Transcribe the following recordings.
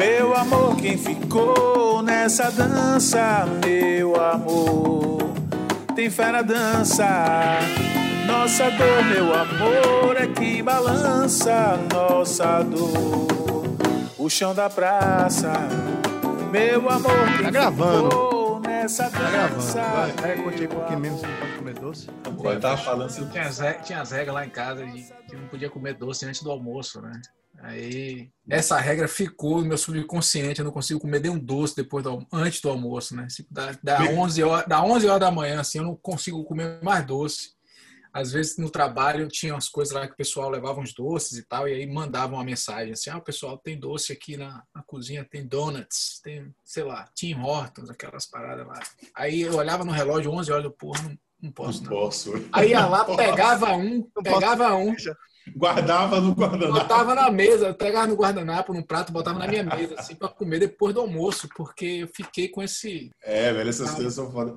Meu amor, quem ficou nessa dança? Meu amor, tem fé na dança. Nossa dor, meu amor, é que balança nossa dor. O chão da praça, meu amor, quem Tá gravando. ficou nessa Tá gravando. dança? Vai, contigo um pouquinho menos, não pode comer doce. Eu tava falando se Tinha as, re- tinha as regras lá em casa de que não podia comer doce antes do almoço, né? Aí, essa regra ficou no meu subconsciente, eu não consigo comer nem um doce depois do, antes do almoço, né? Dá, dá, 11 horas, dá 11 horas da manhã, assim, eu não consigo comer mais doce. Às vezes no trabalho tinha umas coisas lá que o pessoal levava uns doces e tal, e aí mandavam uma mensagem assim: ah, pessoal, tem doce aqui na, na cozinha, tem donuts, tem, sei lá, Tim Hortons, aquelas paradas lá. Aí eu olhava no relógio, 11 horas, eu, porra, não, não posso não não. posso. Aí ia lá, pegava um, pegava um, Guardava no guardanapo. botava na mesa, pegava no guardanapo, num prato, botava na minha mesa, assim, pra comer depois do almoço, porque eu fiquei com esse. É, velho, essas coisas são foda.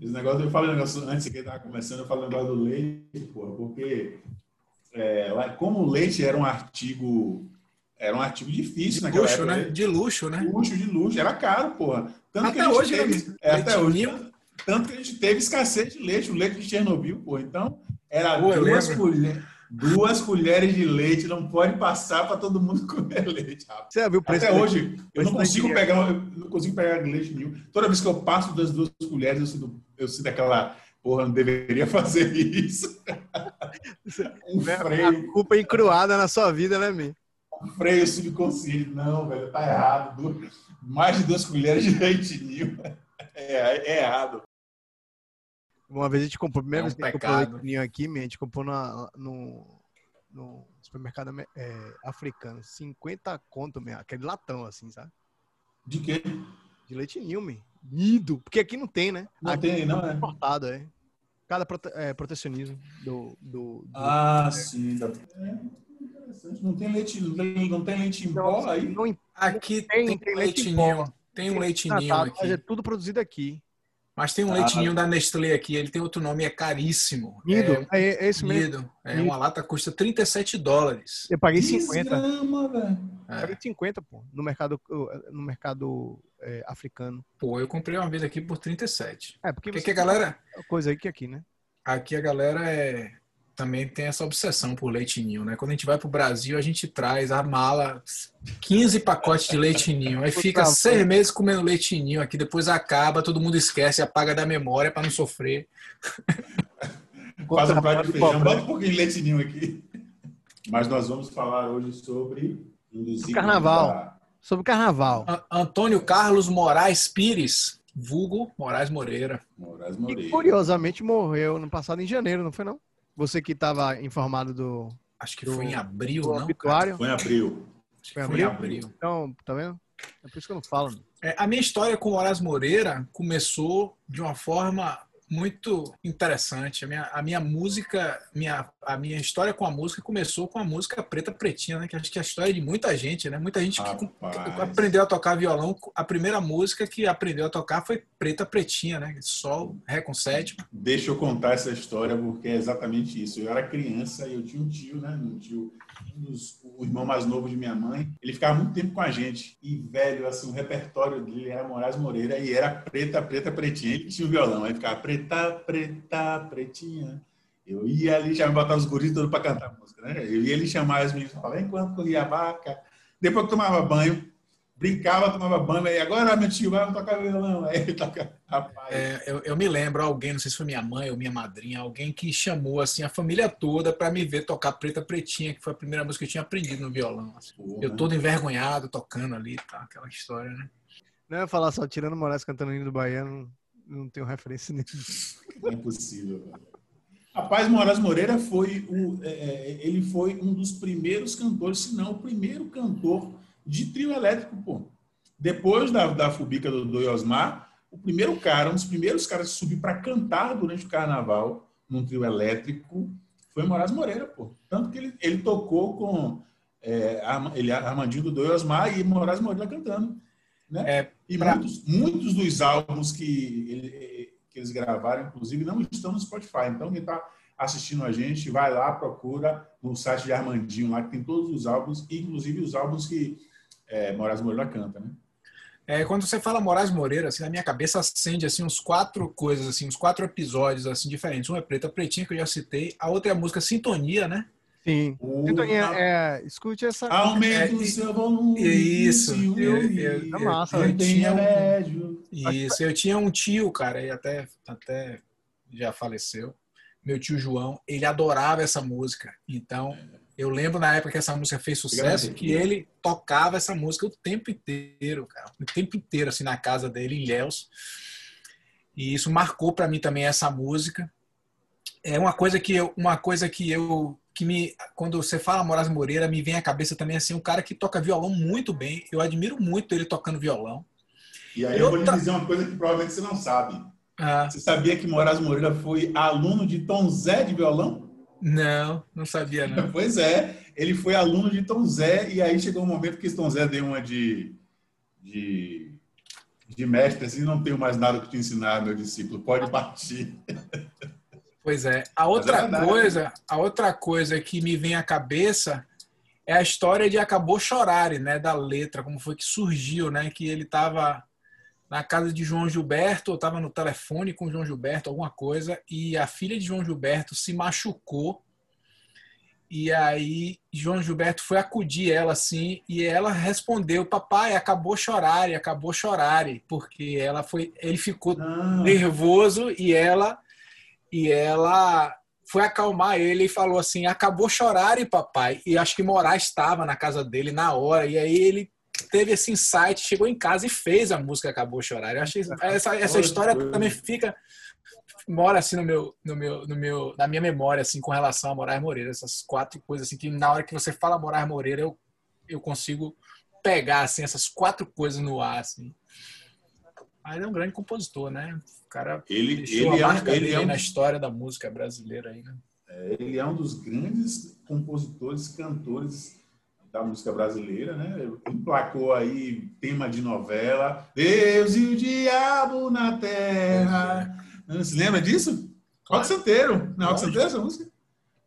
Esse negócio, eu falei um negócio antes que tava começando, eu falei um negócio do leite, porra, porque é, lá- como o leite era um artigo, era um artigo difícil De naquela luxo, época, né? De luxo, né? Luxo de luxo, era caro, porra. Tanto Até que a gente hoje, teve, né? é, até hoje. Tanto, tanto que a gente teve escassez de leite, o leite de Chernobyl, pô. Então, era Pô, duas, lembro. Duas colheres de leite, não pode passar para todo mundo comer leite, rapaz. Você viu o preço Até hoje, eu não consigo pegar, eu não consigo pegar leite nenhum. Toda vez que eu passo das duas colheres, eu sinto, eu sinto aquela, porra, não deveria fazer isso. um freio, A culpa encruada na sua vida, né, Mi? um freio subconsciente. Não, velho, tá errado. Mais de duas colheres de leite ninho. É, é errado. Uma vez a gente comprou, primeira É um vez que a gente comprou pecado. leite ninho aqui, a gente comprou na, no, no supermercado é, africano. 50 conto, meu, aquele latão, assim, sabe? De quê? De leite ninho, Mi. Nido. Porque aqui não tem, né? Não aqui tem, não, é é? importado, é. Cada prote- é, protecionismo do, do, do- Ah, sim. Da... É interessante. Não tem leite, não tem, não tem leite em pó aí? Não Aqui Tem- tem, tem um leite em leitinho. Tem um leitinho tratado, mas é aqui. tudo produzido aqui. Mas tem um Ah. leitinho da Nestlé aqui, ele tem outro nome, é caríssimo. Nido, É, é, é esse mesmo. Nido. É, Nido. uma lata custa 37 dólares. Eu paguei 15 50. grama, velho. É. Paguei 50, pô, no mercado, no mercado é, africano. Pô, eu comprei uma vez aqui por 37. É, porque Porque você que a galera, coisa aí que aqui, né? aqui a galera é também tem essa obsessão por leite ninho, né? Quando a gente vai pro Brasil, a gente traz a mala 15 pacotes de leite ninho. Aí fica Puta, seis meses comendo leite ninho aqui, depois acaba, todo mundo esquece, apaga da memória para não sofrer. Faz um prato de feijão, bota um pouquinho de leite ninho aqui. Mas nós vamos falar hoje sobre Carnaval. da- Sobre o carnaval. A- Antônio Carlos Moraes Pires, vulgo Moraes Moreira. Moraes E Moreira. curiosamente morreu no passado em janeiro, não foi não? Você que estava informado do, Acho que Do- foi em abril, não? cara? obituário. Foi em abril. Acho que Foi em foi em abril? abril. Então, tá vendo? É por isso que eu não falo. É, a minha história com o Moraes Moreira começou de uma forma muito interessante. A minha, a minha música, minha, a minha história com a música começou com a música Preta Pretinha, né? Que acho que é a história de muita gente, né? Muita gente que, que aprendeu a tocar violão. A primeira música que aprendeu a tocar foi Preta Pretinha, né? Sol, Ré com sétima. Deixa eu contar essa história porque é exatamente isso. Eu era criança e eu tinha um tio, né? Um tio, dos, o irmão mais novo de minha mãe. Ele ficava muito tempo com a gente. E, velho, assim, o repertório dele era Moraes Moreira e era preta, preta, pretinha. Ele tinha o violão. Aí ficava preta, preta, pretinha. Eu ia ali, já me botava os guris todos para cantar música, né? Eu ia ali chamar as meninas, falava, enquanto corria a vaca. Depois que tomava banho, brincava, tomava banho. Aí agora, meu tio, vai tocar violão. Aí ele toca, rapaz. É, eu, eu me lembro alguém, não sei se foi minha mãe ou minha madrinha, alguém que chamou assim a família toda para me ver tocar Preta Pretinha, que foi a primeira música que eu tinha aprendido no violão. assim. Porra. Eu todo envergonhado tocando ali, tá? Aquela história, né? Não ia falar só, tirando Moraes cantando hino do Baiano, não tenho referência nenhuma. Não é possível. velho. Rapaz, Moraes Moreira foi o, é, é, ele foi um dos primeiros cantores, se não o primeiro cantor de trio elétrico, pô. Depois da, da Fubica do, do Osmar, o primeiro cara, um dos primeiros caras que subiu para cantar durante o carnaval num trio elétrico foi Moraes Moreira, pô. Tanto que ele, ele tocou com é, ele, Armandinho do Osmar e Moraes Moreira cantando. Né? É, E pra- muitos, muitos dos álbuns que, ele- que eles gravaram, inclusive, não estão no Spotify. Então, quem está assistindo a gente, vai lá, procura no site de Armandinho, lá que tem todos os álbuns, inclusive os álbuns que é, Moraes Moreira canta, né? É, quando você fala Moraes Moreira, assim, na minha cabeça acende assim uns quatro coisas, assim, uns quatro episódios assim diferentes. Um é Preta Pretinha que eu já citei, a outra é a música Sintonia, né? Sim. O- Sintonia, é, escute essa. Aumenta É, o seu volume. isso, eu- eu- massa, não né? tinha um-. Isso, eu tinha um tio, cara, e até, até já faleceu, meu tio João, ele adorava essa música. Então, eu lembro na época que essa música fez sucesso, Grande. que ele tocava essa música o tempo inteiro, cara. O tempo inteiro, assim, na casa dele, em Ilhéus. E isso marcou para mim também essa música. É uma coisa que eu, uma coisa que eu que me quando você fala Moraes Moreira me vem à cabeça também assim um cara que toca violão muito bem eu admiro muito ele tocando violão E aí E eu vou lhe dizer uma coisa que provavelmente você não sabe. ah, Você sabia que Moraes Moreira foi aluno de Tom Zé de violão? Não, não sabia não. Pois é, ele foi aluno de Tom Zé e aí chegou um momento que Tom Zé deu uma de, de, de mestre, assim, não tenho mais nada que te ensinar, meu discípulo, pode partir. Pois é. A outra verdade. coisa, a outra coisa que me vem à cabeça é a história de Acabou Chorare, né, da letra, como foi que surgiu, né, que ele estava na casa de João Gilberto, ou estava no telefone com João Gilberto, alguma coisa, e a filha de João Gilberto se machucou. E aí João Gilberto foi acudir ela assim, e ela respondeu: "Papai, acabou chorare, acabou chorare", porque ela foi, ele ficou Ah, nervoso e ela e ela foi acalmar ele e falou assim: acabou chorar, e papai. E acho que Moraes estava na casa dele na hora. E aí ele teve esse insight, chegou em casa e fez a música Acabou Chorar. Eu achei essa, essa história também fica mora assim no meu, no meu, no meu, na minha memória assim com relação a Moraes Moreira, essas quatro coisas assim que na hora que você fala Moraes Moreira eu, eu consigo pegar assim essas quatro coisas no ar assim. Mas é um grande compositor, né? O cara ele, deixou ele, a é marca ele, dele é aí um, na história da música brasileira aí, né? ele é um dos grandes compositores, cantores da música brasileira, né? Emplacou aí tema de novela, Deus e o Diabo na Terra. Não se lembra disso? Rock Santeiro. Não é Rock. Santeiro essa música?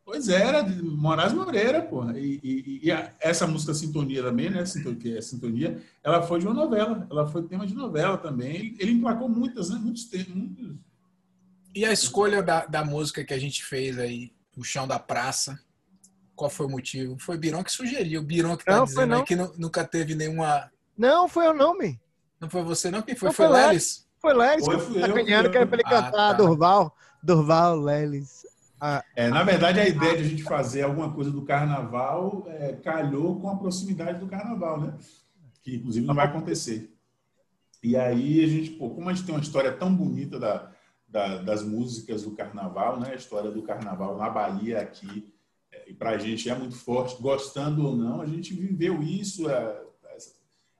Pois é, era de Moraes Moreira, porra. E, e- e a- essa música Sintonia também, né? Sintonia, que é Sintonia, ela foi de uma novela. Ela foi tema de novela também. Ele, ele emplacou muitas, né? Muitos temas. Muitos... E a escolha da, da música que a gente fez aí, O Chão da Praça, qual foi o motivo? Foi o Birão que sugeriu. O Birão que tá Não, foi dizendo aí não. que nu- nunca teve nenhuma. Não, foi o nome. Não foi você, não? Quem foi? Não, foi foi Lelis? Foi Lelis Foi, eu, sacaneando fui que era eu. pra ele Ah, cantar tá. Durval. Durval, Lelis. Ah, É, na verdade, a ideia de a gente fazer alguma coisa do carnaval é, calhou com a proximidade do carnaval, né? Que inclusive não vai acontecer. E aí a gente, pô, como a gente tem uma história tão bonita da, da- das músicas do carnaval, né? A história do carnaval na Bahia aqui, e para a gente é muito forte, gostando ou não, a gente viveu isso, é,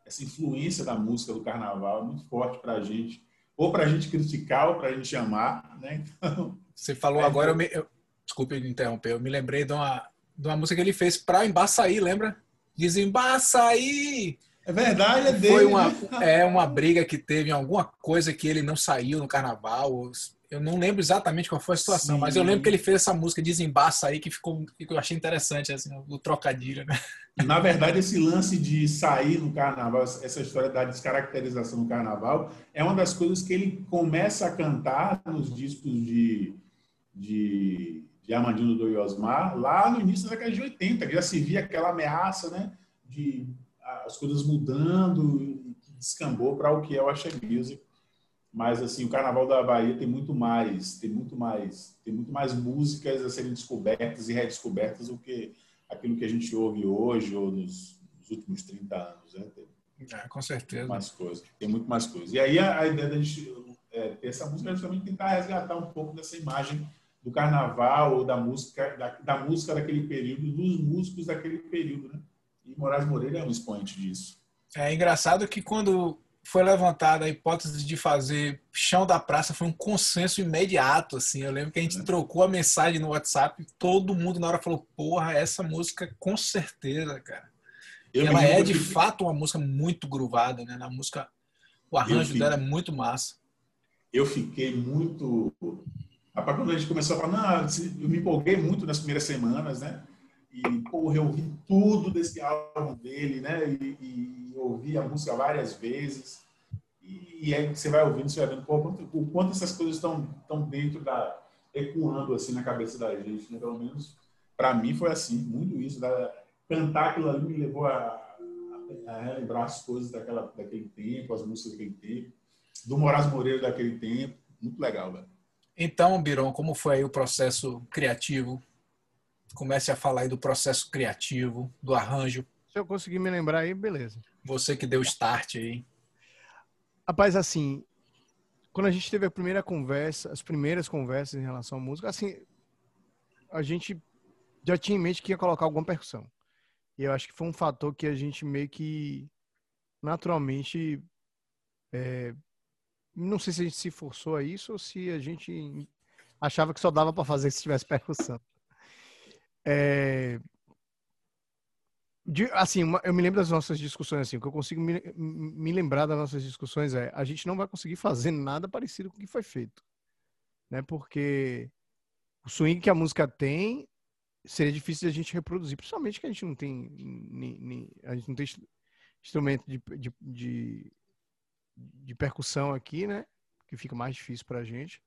essa, influência da música do carnaval é muito forte para a gente, ou para a gente criticar ou para a gente amar, né? Então, Você falou É, agora, eu me, eu, desculpe interromper, eu me lembrei de uma, de uma música que ele fez pra Embaçaí, lembra? Desembaçaí! é verdade, é dele. Foi uma, né? é uma briga que teve em alguma coisa que ele não saiu no carnaval. Eu não lembro exatamente qual foi a situação, Sim. mas eu lembro que ele fez essa música Desembaça aí, que ficou, que eu achei interessante, assim, o trocadilho, né? Na verdade, esse lance de sair no carnaval, essa história da descaracterização no carnaval, é uma das coisas que ele começa a cantar nos discos de, de, de do Osmar, lá no início da década de 80, que já se via aquela ameaça, né, de as coisas mudando, descambou para o que é o Axé Music. Mas assim, o Carnaval da Bahia tem muito mais, tem muito mais, tem muito mais músicas a serem descobertas e redescobertas do que aquilo que a gente ouve hoje ou nos, nos últimos 30 anos. Né? Tem É, com certeza. mais coisas, tem muito mais coisas. E aí a, a ideia da gente é, ter essa música é justamente tentar resgatar um pouco dessa imagem do carnaval ou da música, da, da música daquele período, dos músicos daquele período, né? E Moraes Moreira é um expoente disso. É engraçado que quando foi levantada a hipótese de fazer Chão da Praça, foi um consenso imediato, assim. Eu lembro que a gente trocou a mensagem no WhatsApp, todo mundo na hora falou, porra, essa música com certeza, cara. Eu ela é que de fiquei- fato uma música muito gruvada, né? Na música, o arranjo fiz. dela é muito massa. eu fiquei muito. Rapaz, quando a gente começou a falar, eu me empolguei muito nas primeiras semanas, né? E, porra, eu ouvi tudo desse álbum dele, né? E, e ouvi a música várias vezes. E, e aí você vai ouvindo, você vai vendo pô, quanto, o quanto essas coisas estão tão dentro da. ecoando assim na cabeça da gente, né? Pelo menos para mim foi assim, muito isso. Da, cantar aquilo ali me levou a, a relembrar as coisas daquela, daquele tempo, as músicas daquele tempo, do Moraes Moreira daquele tempo. Muito legal, velho. Então, Biron, como foi aí o processo criativo? Comece a falar aí do processo criativo, do arranjo. Se eu conseguir me lembrar aí, beleza. Você que deu start aí. Rapaz, assim, quando a gente teve a primeira conversa, as primeiras conversas em relação à música, assim, a gente já tinha em mente que ia colocar alguma percussão. E eu acho que foi um fator que a gente meio que naturalmente é, não sei se a gente se forçou a isso ou se a gente achava que só dava para fazer se tivesse percussão. É, de, assim, uma, eu me lembro das nossas discussões assim, o que eu consigo me, me, lembrar das nossas discussões é a gente não vai conseguir fazer nada parecido com o que foi feito, né? Porque o swing que a música tem seria difícil de a gente reproduzir, principalmente que a gente não tem nem, nem, a gente não tem instrumento de, de, de, de, percussão aqui, né? Que fica mais difícil pra gente.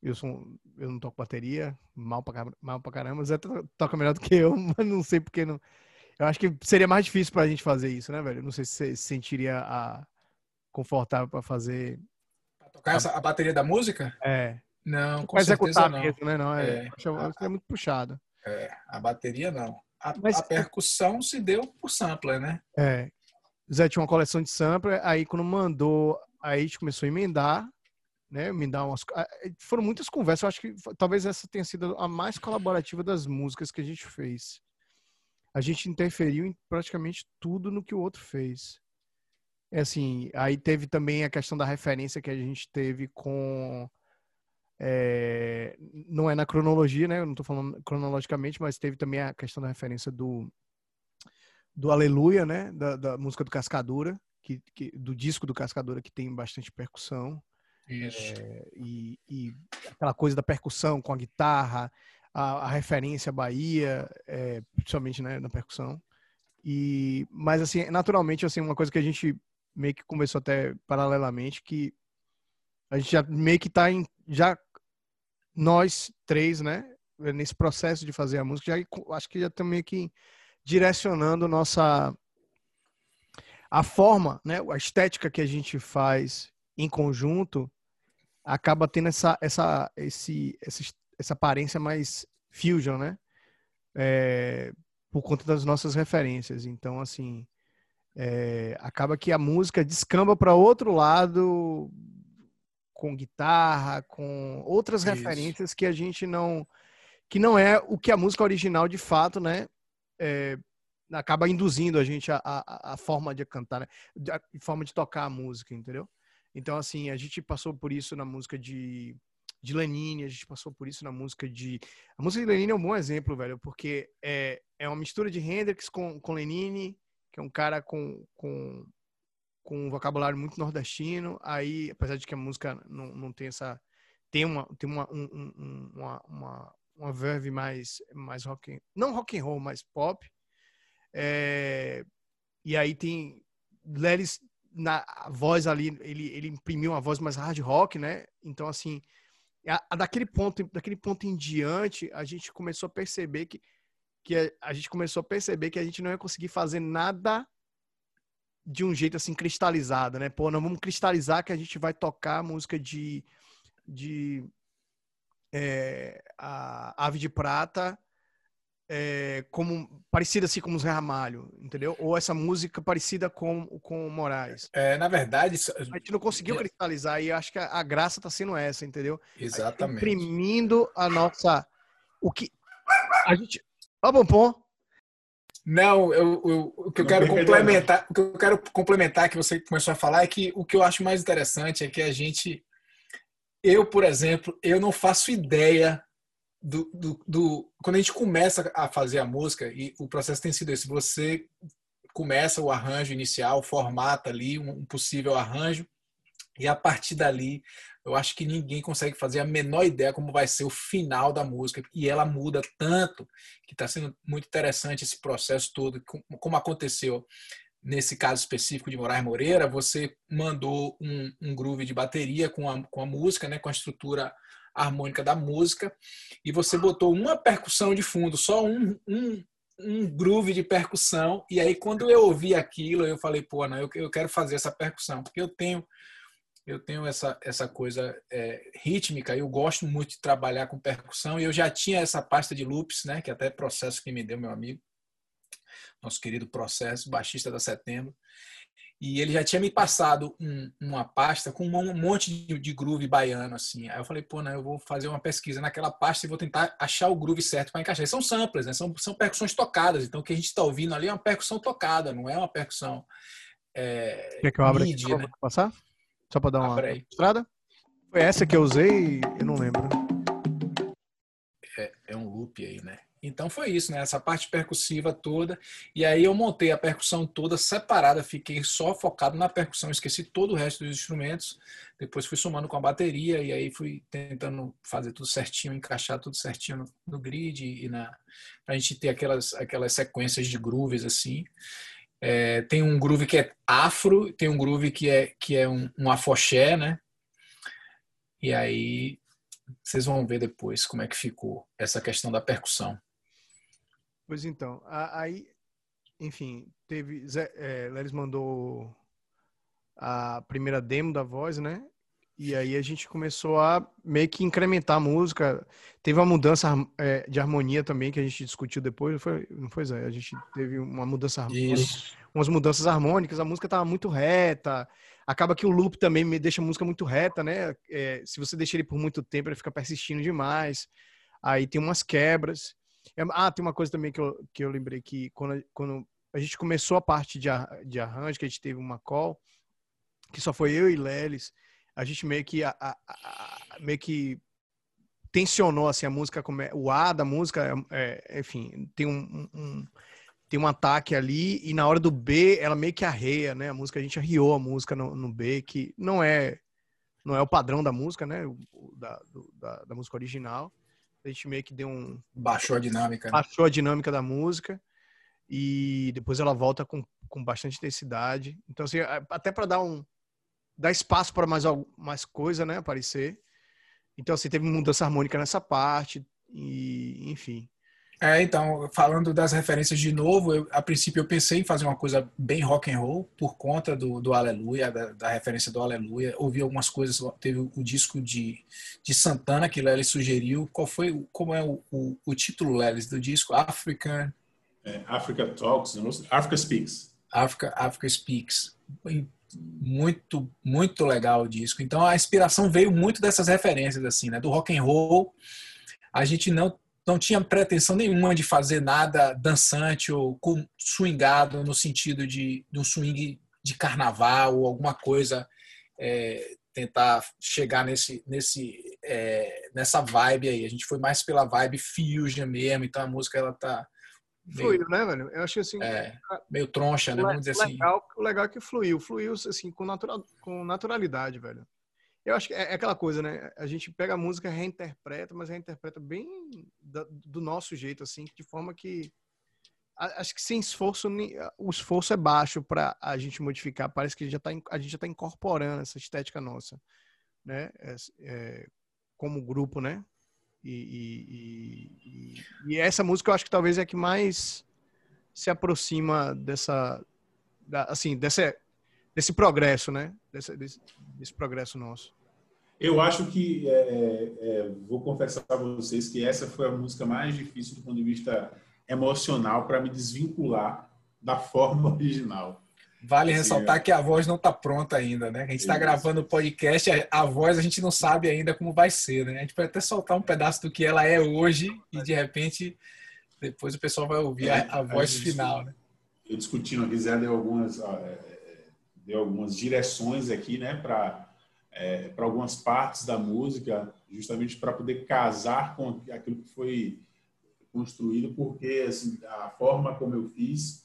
Eu sou eu não toco bateria, mal pra, mal pra caramba, Zé toca melhor do que eu, mas não sei porque não. Eu acho que seria mais difícil pra gente fazer isso, né, velho? Eu não sei se você se sentiria a confortável para fazer pra tocar essa, a bateria da música? É. Não, com certeza não. Mesmo, né? Não, é, é. Acho, é muito puxado. É, a bateria não. A, Mas, a percussão se deu por sampler, né? É. Zé tinha uma coleção de sampler, aí quando mandou, aí a gente começou a emendar, né? Emendar umas. Foram muitas conversas, eu acho que talvez essa tenha sido a mais colaborativa das músicas que a gente fez. A gente interferiu em praticamente tudo no que o outro fez. É assim, aí teve também a questão da referência que a gente teve com é, não é na cronologia, né? Eu não estou falando cronologicamente, mas teve também a questão da referência do, do Aleluia, né? Da, da música do Cascadura, que, que, do disco do Cascadura, que tem bastante percussão. Isso. É, e, e, aquela coisa da percussão com a guitarra, a, a referência à Bahia, é, principalmente né, na percussão. E, mas, assim, naturalmente, assim, uma coisa que a gente meio que começou até paralelamente, que a gente já meio que está em, já nós três, né, nesse processo de fazer a música, já, acho que já estamos meio que direcionando nossa a forma, né, a estética que a gente faz em conjunto acaba tendo essa essa esse essa, essa aparência mais fusion, né? É, por conta das nossas referências. Então, assim, é, acaba que a música descamba para outro lado com guitarra, com outras Isso. referências que a gente não que não é o que a música original de fato, né? É, acaba induzindo a gente a, a, a forma de cantar, né? a forma de tocar a música, entendeu? Então, assim, a gente passou por isso na música de, de Lenine, a gente passou por isso na música de. A música de Lenine é um bom exemplo, velho, porque é, é uma mistura de Hendrix com, com Lenine, que é um cara com, com com um vocabulário muito nordestino. Aí, apesar de que a música não, não tem essa. Tem uma, tem uma, um, um, uma, uma, uma verve mais, mais rock. Não rock and roll, mas pop. É, e aí tem. Lelis, na voz ali, ele, ele imprimiu uma voz mais hard rock, né? Então, assim. A, a daquele ponto daquele ponto em diante a gente começou a perceber que que a, a gente começou a perceber que a gente não ia conseguir fazer nada de um jeito assim cristalizado, né? Pô, não vamos cristalizar que a gente vai tocar música de, de é, a Ave de Prata é, como parecida assim como os Ramalho, entendeu? Ou essa música parecida com com Moraes. É, na verdade, a gente não conseguiu cristalizar e acho que a, a graça está sendo essa, entendeu? Exatamente. A imprimindo a nossa o que a gente Ó, Pompom, não, eu, eu, o que eu quero complementar, o que eu quero complementar que você começou a falar é que o que eu acho mais interessante é que a gente, eu, por exemplo, eu não faço ideia do, do, do quando a gente começa a fazer a música e o processo tem sido esse, você começa o arranjo inicial, formata ali um, possível arranjo E a partir dali, eu acho que ninguém consegue fazer a menor ideia como vai ser o final da música. E ela muda tanto que está sendo muito interessante esse processo todo, como aconteceu nesse caso específico de Moraes Moreira. Você mandou um, um groove de bateria com a, com a música, né, com a estrutura harmônica da música, e você botou uma percussão de fundo, só um, um, um groove de percussão. E aí, quando eu ouvi aquilo, eu falei, pô, não, eu, eu quero fazer essa percussão, porque eu tenho eu tenho essa, essa coisa é, rítmica, eu gosto muito de trabalhar com percussão e eu já tinha essa pasta de loops, né, que até processo que me deu meu amigo, nosso querido processo, baixista da Setembro, e ele já tinha me passado um, uma pasta com um monte de, de, groove baiano, assim. Aí eu falei, pô, né, eu vou fazer uma pesquisa naquela pasta e vou tentar achar o groove certo para encaixar. E são samples, né, são, são percussões tocadas, então o que a gente está ouvindo ali é uma percussão tocada, não é uma percussão é, Quer que eu abra aqui né? passar? Só para dar uma estrada. Foi essa que eu usei, eu não lembro. É, é um loop aí, né? Então foi isso, né? Essa parte percussiva toda. E aí eu montei a percussão toda separada, fiquei só focado na percussão, esqueci todo o resto dos instrumentos. Depois fui somando com a bateria e aí fui tentando fazer tudo certinho, encaixar tudo certinho no, no grid e na pra gente ter aquelas aquelas sequências de grooves assim. É, tem um groove que é afro, tem um groove que é, que é um, um afoxé, né? E aí vocês vão ver depois como é que ficou essa questão da percussão. Pois então, aí, enfim, teve. Zé, é, Leris mandou a primeira demo da voz, né? E aí a gente começou a meio que incrementar a música. Teve uma mudança é, de harmonia também que a gente discutiu depois, não foi, não foi Zé? A gente teve uma mudança Isso. umas mudanças harmônicas, a música tava muito reta. Acaba que o loop também me deixa a música muito reta, né? É, se você deixa ele por muito tempo, ele fica persistindo demais. Aí tem umas quebras. É, ah, tem uma coisa também que eu, que eu lembrei que quando, quando a gente começou a parte de, de arranjo, que a gente teve uma call, que só foi eu e Lelis, a gente meio que, a, a, a, meio que tensionou assim a música o A da música é, é, enfim tem um, um, tem um ataque ali e na hora do B ela meio que arreia né a música a gente arriou a música no, no B que não é não é o padrão da música né da, da, da, música original a gente meio que deu um baixou a dinâmica né? baixou a dinâmica da música e depois ela volta com, com bastante intensidade então assim até para dar um dá espaço para mais, mais coisa, né, aparecer. Então, assim, teve mudança harmônica nessa parte, e enfim. É, então, falando das referências de novo, eu, a princípio eu pensei em fazer uma coisa bem rock and roll por conta do, do Aleluia, da, da referência do Aleluia. Ouvi algumas coisas, teve o, o disco de, de Santana que Lelis sugeriu. Qual foi, como é o, o, o título, Lelis, do disco? African... É, Africa Talks, Africa Speaks. Africa, Africa Speaks muito muito legal o disco. Então a inspiração veio muito dessas referências assim, né? Do rock and roll. A gente não não tinha pretensão nenhuma de fazer nada dançante ou swingado no sentido de, de um swing de carnaval ou alguma coisa é, tentar chegar nesse nesse é, nessa vibe aí. A gente foi mais pela vibe fusion mesmo. Então a música ela tá Fluiu, né, velho? Eu achei assim. É, meio troncha, né? Vamos dizer assim. legal, assim. O legal é que fluiu. Fluiu, assim, com, natural, com naturalidade, velho. Eu acho que é, é aquela coisa, né? A gente pega a música, reinterpreta, mas reinterpreta bem do nosso jeito, assim, de forma que. Acho que sem esforço, o esforço é baixo para a gente modificar. Parece que já tá, a gente já está incorporando essa estética nossa, né? É, é, como grupo, né? E, e, e, essa música eu acho que talvez é a que mais se aproxima dessa, da, assim, desse, desse progresso, né? Desse, desse progresso nosso. Eu acho que, é, é, é vou confessar para vocês que essa foi a música mais difícil do ponto de vista emocional para me desvincular da forma original. Vale ressaltar é. que a voz não está pronta ainda, né? A gente está gravando o podcast, a, voz a gente não sabe ainda como vai ser, né? A gente pode até soltar um pedaço do que ela é hoje e de repente depois o pessoal vai ouvir é, a, a, voz a final, né? Eu discutindo aqui, Zé deu algumas, é, deu algumas direções aqui, né? Para é, para algumas partes da música, justamente para poder casar com aquilo que foi construído, porque assim, a forma como eu fiz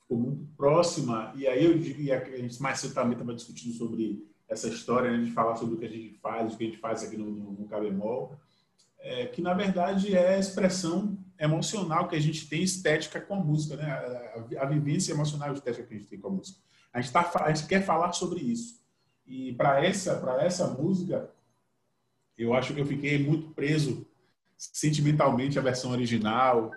ficou muito próxima. E aí eu e a gente mais cedo também estava discutindo sobre essa história né, de falar sobre o que a gente faz, o que a gente faz aqui no, no, no Cabemol, é, que na verdade é a expressão emocional que a gente tem estética com a música, né? A, a, a vivência emocional e estética que a gente tem com a música. A gente, tá, a gente quer falar sobre isso. E para essa, essa música, eu acho que eu fiquei muito preso sentimentalmente à versão original.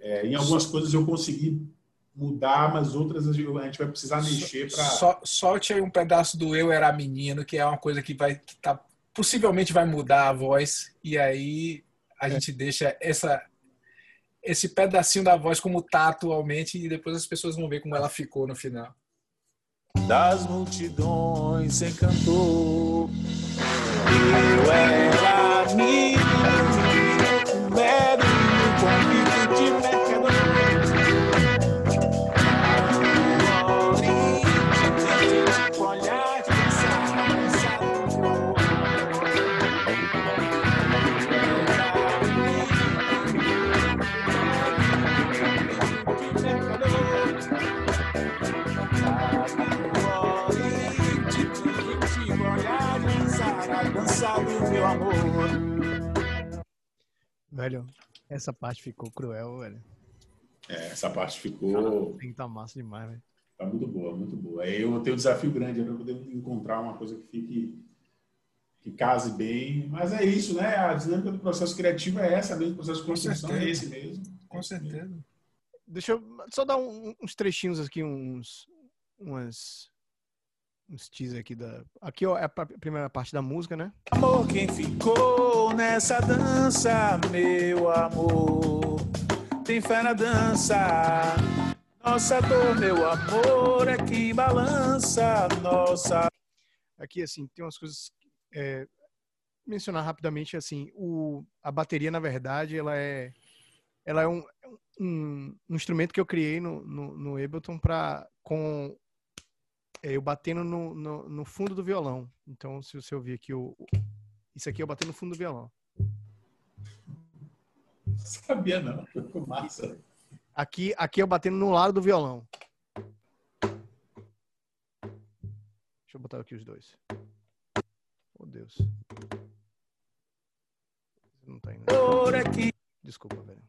É, em algumas coisas eu consegui mudar, mas outras a gente vai precisar mexer para. Só, solte aí um pedaço do Eu Era Menino, que é uma coisa que vai que tá, possivelmente vai mudar a voz, e aí a é. gente deixa essa esse pedacinho da voz como tá atualmente e depois as pessoas vão ver como ela ficou no final. Das multidões encantou, eu era menino, Velho, essa parte ficou cruel, velho. É, essa parte ficou. Tem que tá massa demais, velho. Tá muito boa, muito boa. Aí eu tenho um desafio grande para poder encontrar uma coisa que fique que case bem. Mas é isso, né? A dinâmica do processo criativo é essa mesmo, o processo de construção é esse mesmo. Com certeza. Deixa eu só dar um, uns trechinhos aqui, uns, umas, uns teaser aqui da. Aqui ó, é a primeira parte da música, né? Amor, quem ficou nessa dança, meu amor, tem fé na dança. Nossa dor, meu amor, é que balança nossa. Aqui, assim, tem umas coisas. É, mencionar rapidamente, assim, o, a bateria, na verdade, ela é, ela é um, um, um instrumento que eu criei no, no, no Ableton pra, com eu batendo no, no, no, fundo do violão. Então, se você ouvir aqui, o, isso aqui eu batendo no fundo do violão. Sabia não, ficou massa. Aqui, aqui eu batendo no lado do violão. Deixa eu botar aqui os dois. Oh, Deus. Não tá indo. Desculpa, velho.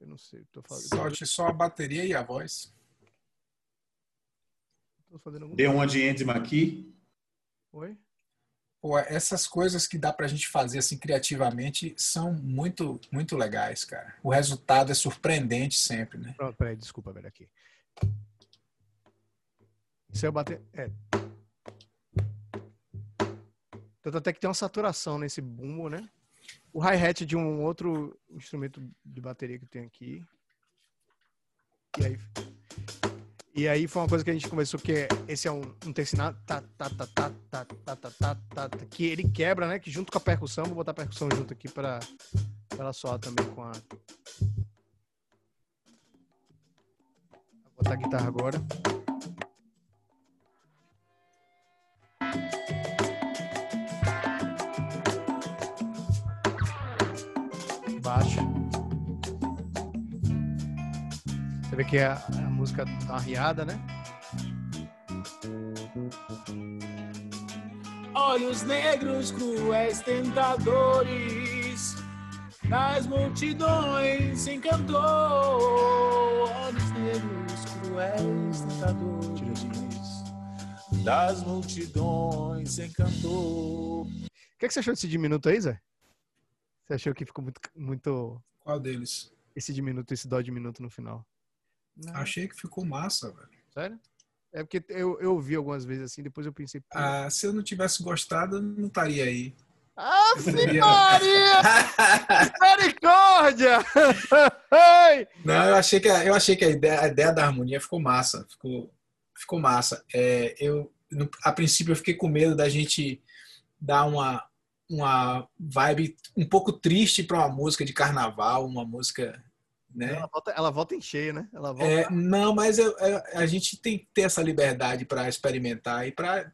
Eu não sei. Tô falando. Solte só a bateria e a voz. Deu uma de enzima aqui. Oi? Pô, essas coisas que dá pra gente fazer assim criativamente são muito, muito legais, cara. O resultado é surpreendente sempre, né? Pronto, peraí, desculpa, velho, aqui. Se eu bater. É. Tanto até que tem uma saturação nesse bumbo, né? O hi-hat de um outro instrumento de bateria que tem aqui. E aí. E aí foi uma coisa que a gente conversou que esse é um, um tercinado tá, tá, tá, tá, tá, tá, tá, tá, tá, que ele quebra, né? Que junto com a percussão, vou botar a percussão junto aqui para ela soar também com a Vou botar a guitarra agora. Baixo. Você vê que música tá arriada, né? Olhos negros, cruéis, tentadores, nas multidões se encantou. Olhos negros, cruéis, tentadores, das multidões se encantou. O que, é que você achou desse diminuto aí, Zé? Você achou que ficou muito. muito... Qual deles? Esse diminuto, esse dó diminuto no final. Não. Achei que ficou massa, velho. Sério? É porque eu, eu ouvi algumas vezes assim, depois eu pensei. Ah, se eu não tivesse gostado, eu não estaria aí. Ah, Maria! Misericórdia! não, eu achei que, a, eu achei que a, ideia, a ideia da harmonia ficou massa. Ficou, ficou massa. É, eu, no, a princípio, eu fiquei com medo da gente dar uma, uma vibe um pouco triste para uma música de carnaval, uma música né? Ela volta, ela volta em cheio, né? Ela volta... É, não, mas eu, eu, a gente tem que ter essa liberdade para experimentar e para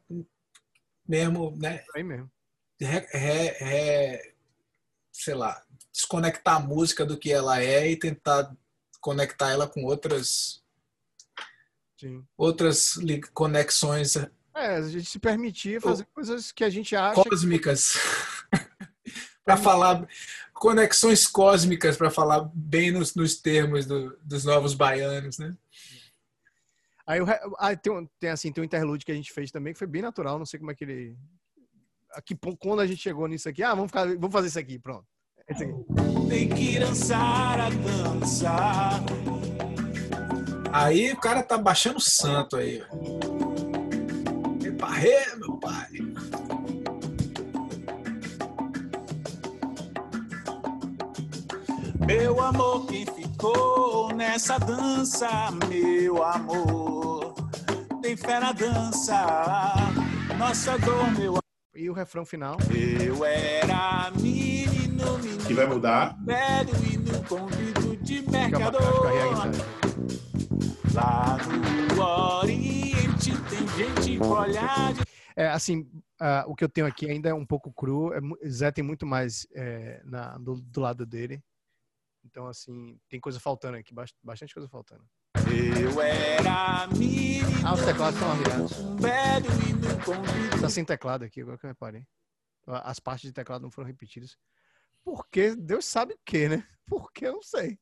mesmo, né? Aí mesmo. Re, re, re, sei lá, desconectar a música do que ela é e tentar conectar ela com outras Sim. outras conexões É, a gente se permitir fazer coisas que a gente acha. Cósmicas. para falar conexões cósmicas para falar bem nos, nos termos do, dos novos baianos, né? Aí, o, aí tem, tem, assim, tem um interlude que a gente fez também, que foi bem natural, não sei como é que ele. Aqui, quando a gente chegou nisso aqui, ah, vamos, ficar, vamos fazer isso aqui, pronto. Esse aqui. Tem que dançar a dança. Aí o cara tá baixando o santo aí. Eparré, meu pai. Meu amor, quem ficou nessa dança, meu amor, tem fé na dança, nossa dor, meu amor. E o refrão final? Eu era menino, menino. Que vai mudar. Velho e no convito de mercador. Lá no Oriente tem gente com olhar de é, assim, uh, o que eu tenho aqui ainda é um pouco cru. É, Zé tem muito mais é, na, do, do, lado dele. Então, assim, tem coisa faltando aqui, bastante coisa faltando. Eu era menino, ah, os teclados estão arriados. Tá sem teclado aqui, agora que eu reparei. As partes de teclado não foram repetidas. Porque Deus sabe o que, né? Porque eu não sei.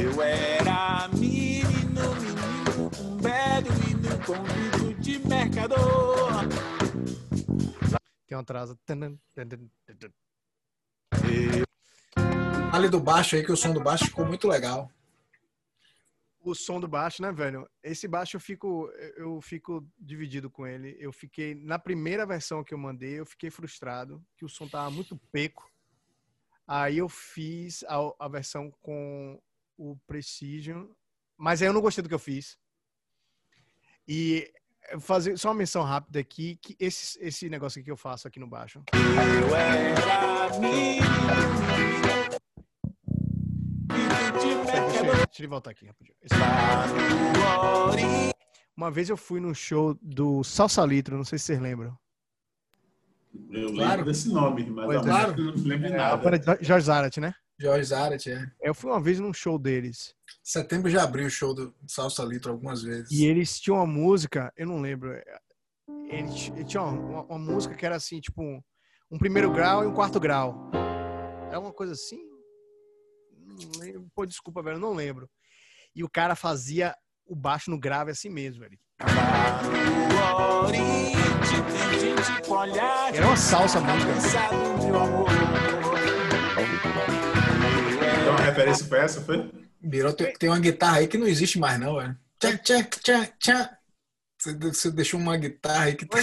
Eu era menino, menino, um beduíno convido de mercador. Tem um atraso. Eu Ali do baixo aí, que o som do baixo ficou muito legal. O som do baixo, né, velho? Esse baixo eu fico, eu fico dividido com ele. Eu fiquei, na primeira versão que eu mandei, eu fiquei frustrado, que o som tava muito peco. Aí eu fiz a, a versão com o Precision, mas aí eu não gostei do que eu fiz. E fazer só uma menção rápida aqui, que esse, esse negócio aqui que eu faço aqui no baixo. Eu Deixa ele voltar aqui rapidinho. Uma vez eu fui no show do Salsa Litro, não sei se vocês lembram. Eu lembro claro. desse nome, mas pois claro. É. não lembro é, nada. Jorge Zarat, né? Jorge Zarat, é. Eu fui uma vez num show deles. Setembro já abriu o show do Salsa Litro algumas vezes. E eles tinham uma música, eu não lembro. Eles, eles tinham uma, uma, música que era assim, tipo, um, um primeiro grau e um quarto grau. Era uma coisa assim, Pô, desculpa, velho, não lembro. E o cara fazia o baixo no grave assim mesmo, velho. Era uma salsa música. Então a referência foi essa, foi? Virou, tem uma guitarra aí que não existe mais, não, velho. Tchá, tchá, tchá, tchá. Você deixou uma guitarra aí que tá...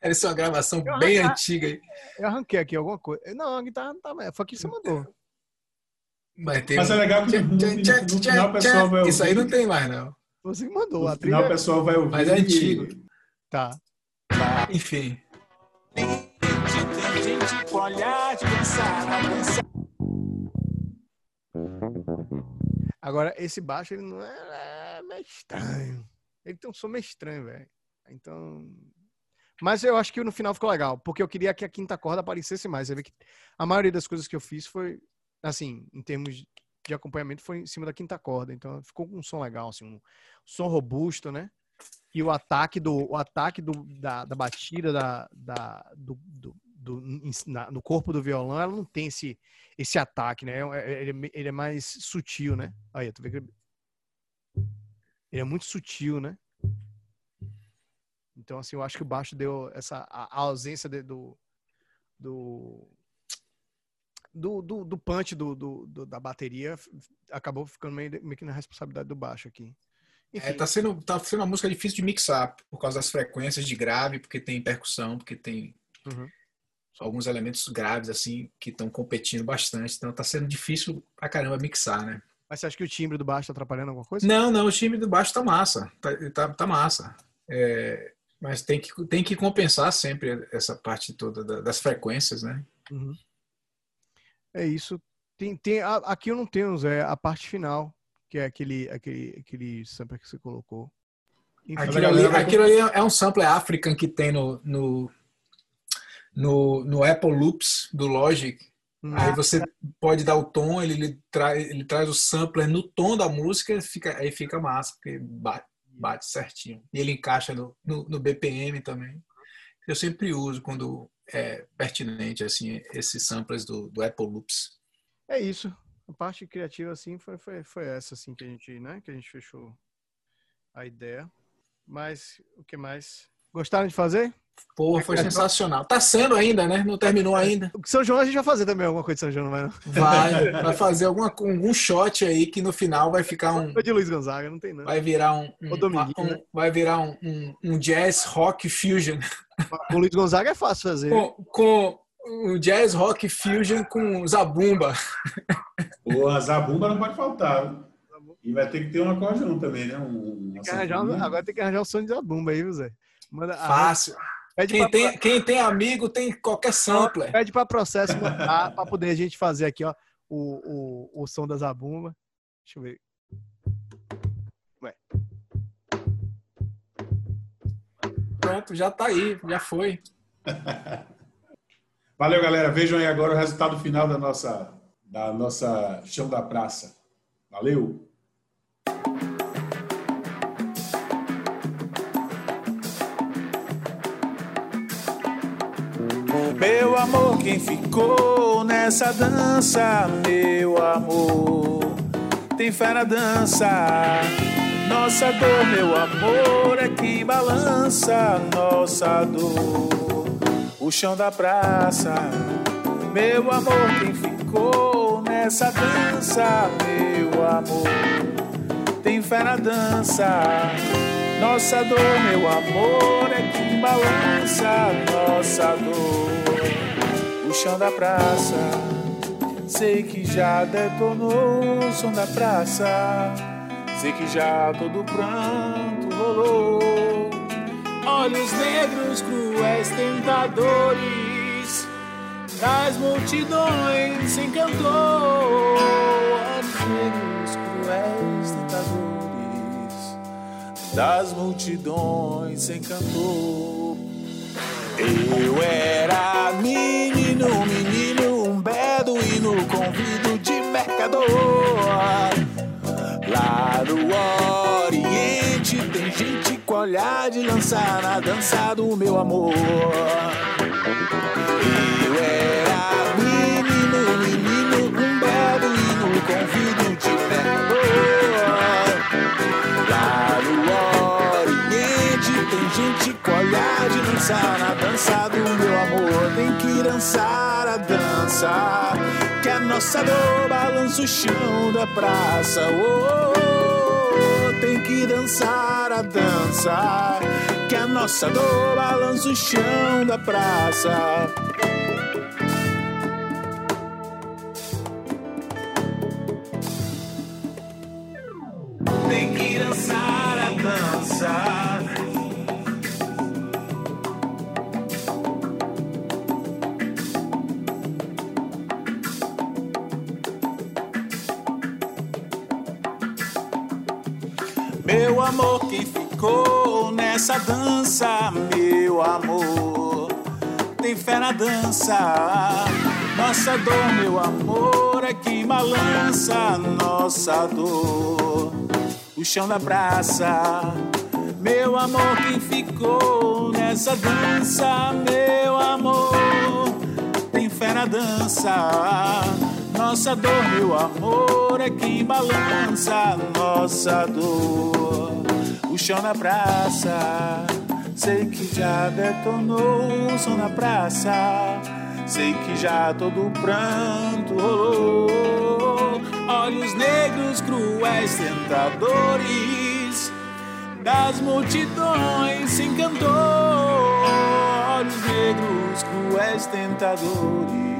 Era sua gravação bem antiga aí. Eu arranquei aqui alguma coisa. Não, a guitarra não tá. Foi aqui que você mandou. Mas, Mas é legal que no, no, no final o pessoal vai ouvir. Isso aí não tem mais, não. Você que mandou. No final o pessoal vai ouvir. Mas é antigo. Tá. Enfim. Agora, esse baixo, ele não é, é meio estranho. Ele tem um som meio estranho, velho. Então. Mas eu acho que no final ficou legal, porque eu queria que a quinta corda aparecesse mais. Você vê que a maioria das coisas que eu fiz foi assim, em termos de acompanhamento, foi em cima da quinta corda. Então ficou com um som legal, assim, um som robusto, né? E o ataque do, o ataque do, da, da batida da, da, do, do, do na, no corpo do violão, ela não tem esse, esse ataque, né? É, ele, ele é mais sutil, né? Aí, tu vê que ele, ele é muito sutil, né? Então, assim, eu acho que o baixo deu essa a, a ausência de, do, do do, do, do punch do, do, do, da bateria acabou ficando meio, meio que na responsabilidade do baixo aqui. É, tá sendo, tá sendo uma música difícil de mixar por causa das frequências de grave, porque tem percussão, porque tem uhum. alguns elementos graves assim que estão competindo bastante. Então tá sendo difícil pra caramba mixar, né? Mas você acha que o timbre do baixo tá atrapalhando alguma coisa? Não, não, o timbre do baixo tá massa. Tá, tá, tá massa. É, mas tem que, tem que compensar sempre essa parte toda das frequências, né? Uhum. É isso. Tem, tem, aqui eu não tenho, Zé, a parte final, que é aquele, aquele, aquele sampler que você colocou. aquilo, ali, aquilo ali é um sampler African que tem no, no, no, no Apple Loops do Logic. Hum. Aí você pode dar o tom, ele, ele, tra, ele traz o sampler no tom da música, fica, aí fica massa, porque bate certinho. E ele encaixa no, no, no BPM também. Eu sempre uso quando é pertinente, assim, esses samples do, do Apple Loops. É isso. A parte criativa, assim, foi, foi, foi essa, assim, que a gente, né, que a gente fechou a ideia. Mas, o que mais? Gostaram de fazer? Porra, foi sensacional. Tá sendo ainda, né? Não terminou ainda. O São João a gente vai fazer também alguma coisa de São João, não vai? Não? Vai, vai fazer alguma, algum shot aí que no final vai ficar um. Foi de Luiz Gonzaga, não tem não. Vai virar um. um, um né? Vai virar um, um, um, jazz rock fusion. Com Luiz Gonzaga é fácil fazer. Com, com um jazz rock fusion com Zabumba. Porra, Zabumba não pode faltar. Viu? E vai ter que ter um acordeão também, né? Um, tem arranjar, agora tem que arranjar o som de Zabumba aí, Zé. Manda, Fácil. Pede quem, pra... tem, quem tem amigo tem qualquer sampler. Pede para processo mandar para poder a gente fazer aqui, ó, o, o, o som da Zabumba. Deixa eu ver. Ué. Pronto, já tá aí, já foi. Valeu, galera. Vejam aí agora o resultado final da nossa, da nossa chão da praça. Valeu! Quem ficou nessa dança? Meu amor, tem fé na dança. Nossa dor, meu amor, é que balança nossa dor. O chão da praça, meu amor, quem ficou nessa dança? Meu amor, tem fé na dança. Nossa dor, meu amor, é que balança nossa dor o chão da praça. Sei que já detonou o som da praça. Sei que já todo pranto rolou. Olhos negros, cruéis, tentadores das multidões encantou. Olhos negros, cruéis, tentadores das multidões encantou. Eu era menino, menino, um beduíno, convido de mercador. Lá no Oriente tem gente com olhar de lançar na dança do meu amor. Eu era menino, menino, um beduíno, convido de mercador. Lá no Oriente tem gente com olhar de dançar na dança. Tem que dançar a dança, que a nossa dor balança o chão da praça. Oh, oh, oh, tem que dançar a dança, que a nossa dor balança o chão da praça. Meu amor, quem ficou nessa dança? Meu amor, tem fé na dança. Nossa dor, meu amor, é que balança nossa dor. O chão da praça. Meu amor, quem ficou nessa dança? Meu amor, tem fé na dança. Nossa dor, meu amor, é quem balança nossa dor. O chão na praça, sei que já detonou o som na praça. Sei que já todo pranto rolou. Olhos negros, cruéis, tentadores das multidões se encantou. Olhos negros, cruéis, tentadores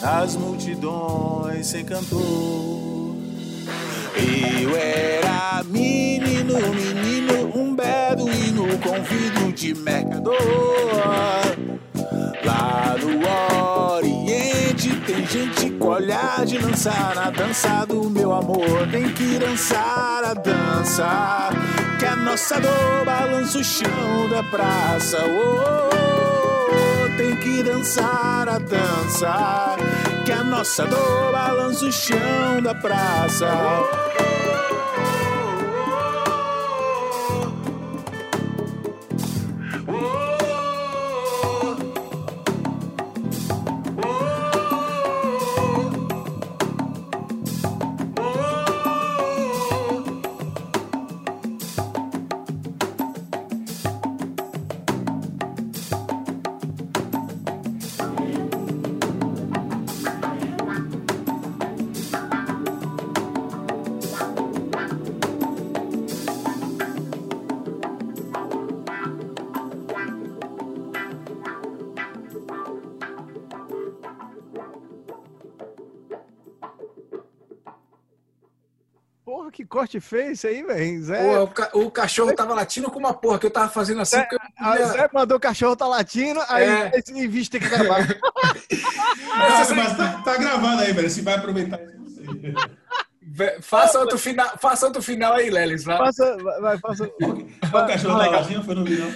nas multidões se encantou. Eu era menino, menino, um beduíno com vidro de mercador. Lá no Oriente tem gente com olhar de dançar na dança do meu amor. Tem que dançar a dança, que a nossa dor balança o chão da praça. Oh, oh, oh, tem que dançar a dança, que a nossa dor balança o chão da praça. Que corte feio isso aí, velho. Zé, o, ca- o cachorro tava latindo com uma porra que eu tava fazendo assim. porque eu não a podia- Zé mandou o cachorro tá latindo, aí É. esse bicho tem que gravar. Ah, mas tá, tá gravando aí, velho. Se vai aproveitar isso, não sei. Faça outro final, faça outro final aí, Lelis. vai. Faça, vai, vai, faça. O cachorro tá latindo, foi no vídeo.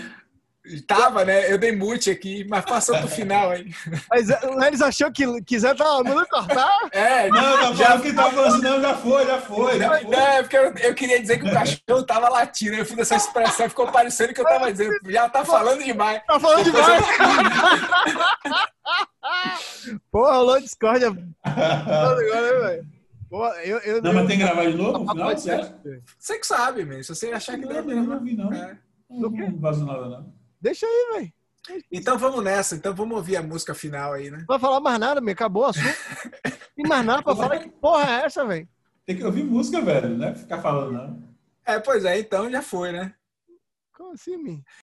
Tava, né? Eu dei mute aqui, mas faça outro final aí. Mas é, eles achou que quiser tá mandando cortar. É, Não, tá falando que tá falando assim, não, já foi, já foi, já Não, foi. não, é porque eu, eu queria dizer que o cachorro tava latindo. Eu fiz essa expressão, ficou parecendo que eu tava dizendo. Já tá falando demais. Tá falando demais. Porra, rolou discórdia. agora, né, velho? Pô, eu, eu, Não, mas tem que gravar de novo no Tá final, pode você que sabe, man. Se você achar que Não, deve não, não vi, não. É. Não, não vazou nada, não. Deixa aí, velho. Então vamos nessa. Então vamos ouvir a música final aí, né? Não vai falar mais nada, meu. Acabou o assunto. Tem mais nada pra falar. Que porra é essa, velho? Tem que ouvir música, velho, não é ficar falando, não. É, pois é, então já foi, né? Como assim, meu?